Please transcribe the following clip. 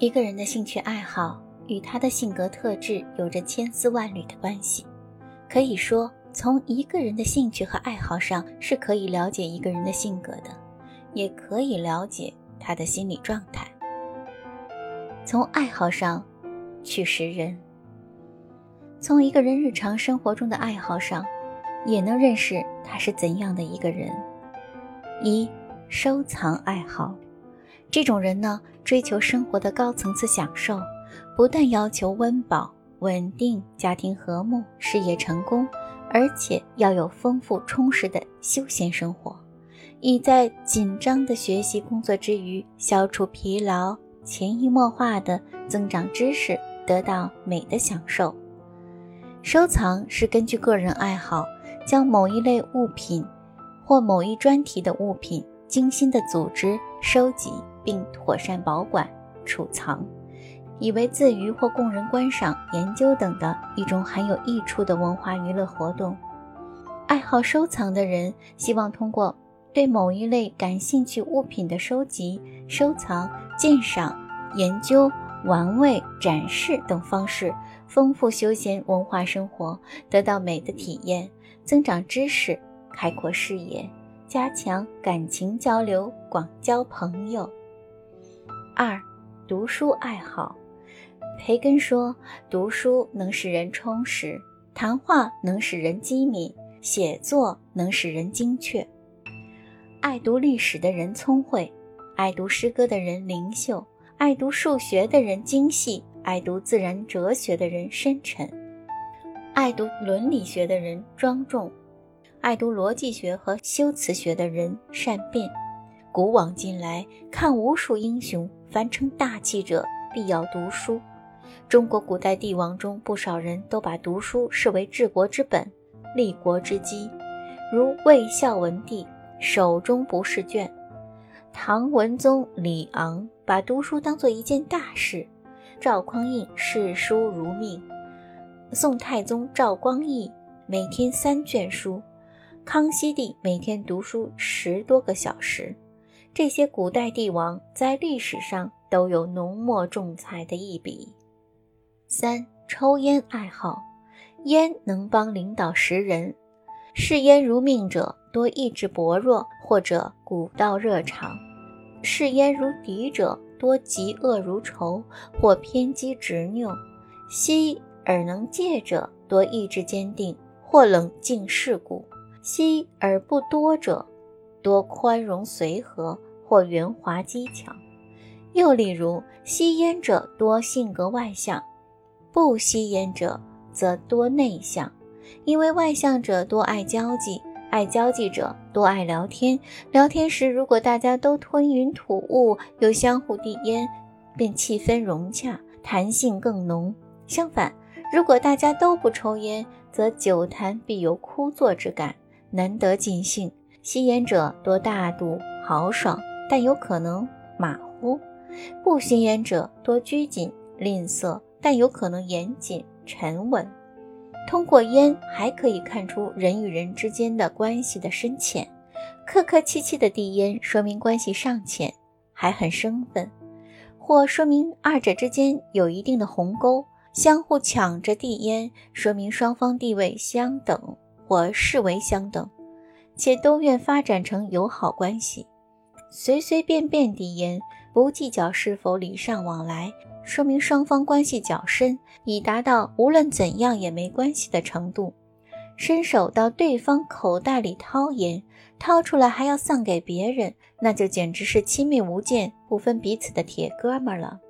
一个人的兴趣爱好与他的性格特质有着千丝万缕的关系。可以说，从一个人的兴趣和爱好上是可以了解一个人的性格的，也可以了解他的心理状态。从爱好上去识人，从一个人日常生活中的爱好上，也能认识他是怎样的一个人。一、收藏爱好。这种人呢，追求生活的高层次享受，不但要求温饱、稳定、家庭和睦、事业成功，而且要有丰富充实的休闲生活，以在紧张的学习工作之余消除疲劳，潜移默化的增长知识，得到美的享受。收藏是根据个人爱好，将某一类物品或某一专题的物品精心的组织、收集。并妥善保管、储藏，以为自娱或供人观赏、研究等的一种很有益处的文化娱乐活动。爱好收藏的人希望通过对某一类感兴趣物品的收集、收藏、鉴赏、研究、玩味、展示等方式，丰富休闲文化生活，得到美的体验，增长知识，开阔视野，加强感情交流，广交朋友。二，读书爱好。培根说：“读书能使人充实，谈话能使人机敏，写作能使人精确。爱读历史的人聪慧，爱读诗歌的人灵秀，爱读数学的人精细，爱读自然哲学的人深沉，爱读伦理学的人庄重，爱读逻辑学和修辞学的人善变。古往今来，看无数英雄。”凡称大器者，必要读书。中国古代帝王中，不少人都把读书视为治国之本、立国之基。如魏孝文帝手中不释卷，唐文宗李昂把读书当做一件大事，赵匡胤视书如命，宋太宗赵光义每天三卷书，康熙帝每天读书十多个小时。这些古代帝王在历史上都有浓墨重彩的一笔。三、抽烟爱好，烟能帮领导识人。嗜烟如命者，多意志薄弱或者古道热肠；嗜烟如敌者，多嫉恶如仇或偏激执拗；吸而能戒者，多意志坚定或冷静世故；吸而不多者。多宽容随和或圆滑机巧，又例如吸烟者多性格外向，不吸烟者则多内向。因为外向者多爱交际，爱交际者多爱聊天。聊天时如果大家都吞云吐雾，又相互递烟，便气氛融洽，谈性更浓。相反，如果大家都不抽烟，则久谈必有枯坐之感，难得尽兴。吸烟者多大度豪爽，但有可能马虎；不吸烟者多拘谨吝啬，但有可能严谨沉稳。通过烟还可以看出人与人之间的关系的深浅。客客气气的递烟，说明关系尚浅，还很生分，或说明二者之间有一定的鸿沟。相互抢着递烟，说明双方地位相等或视为相等。且都愿发展成友好关系，随随便便递烟，不计较是否礼尚往来，说明双方关系较深，已达到无论怎样也没关系的程度。伸手到对方口袋里掏烟，掏出来还要送给别人，那就简直是亲密无间、不分彼此的铁哥们了。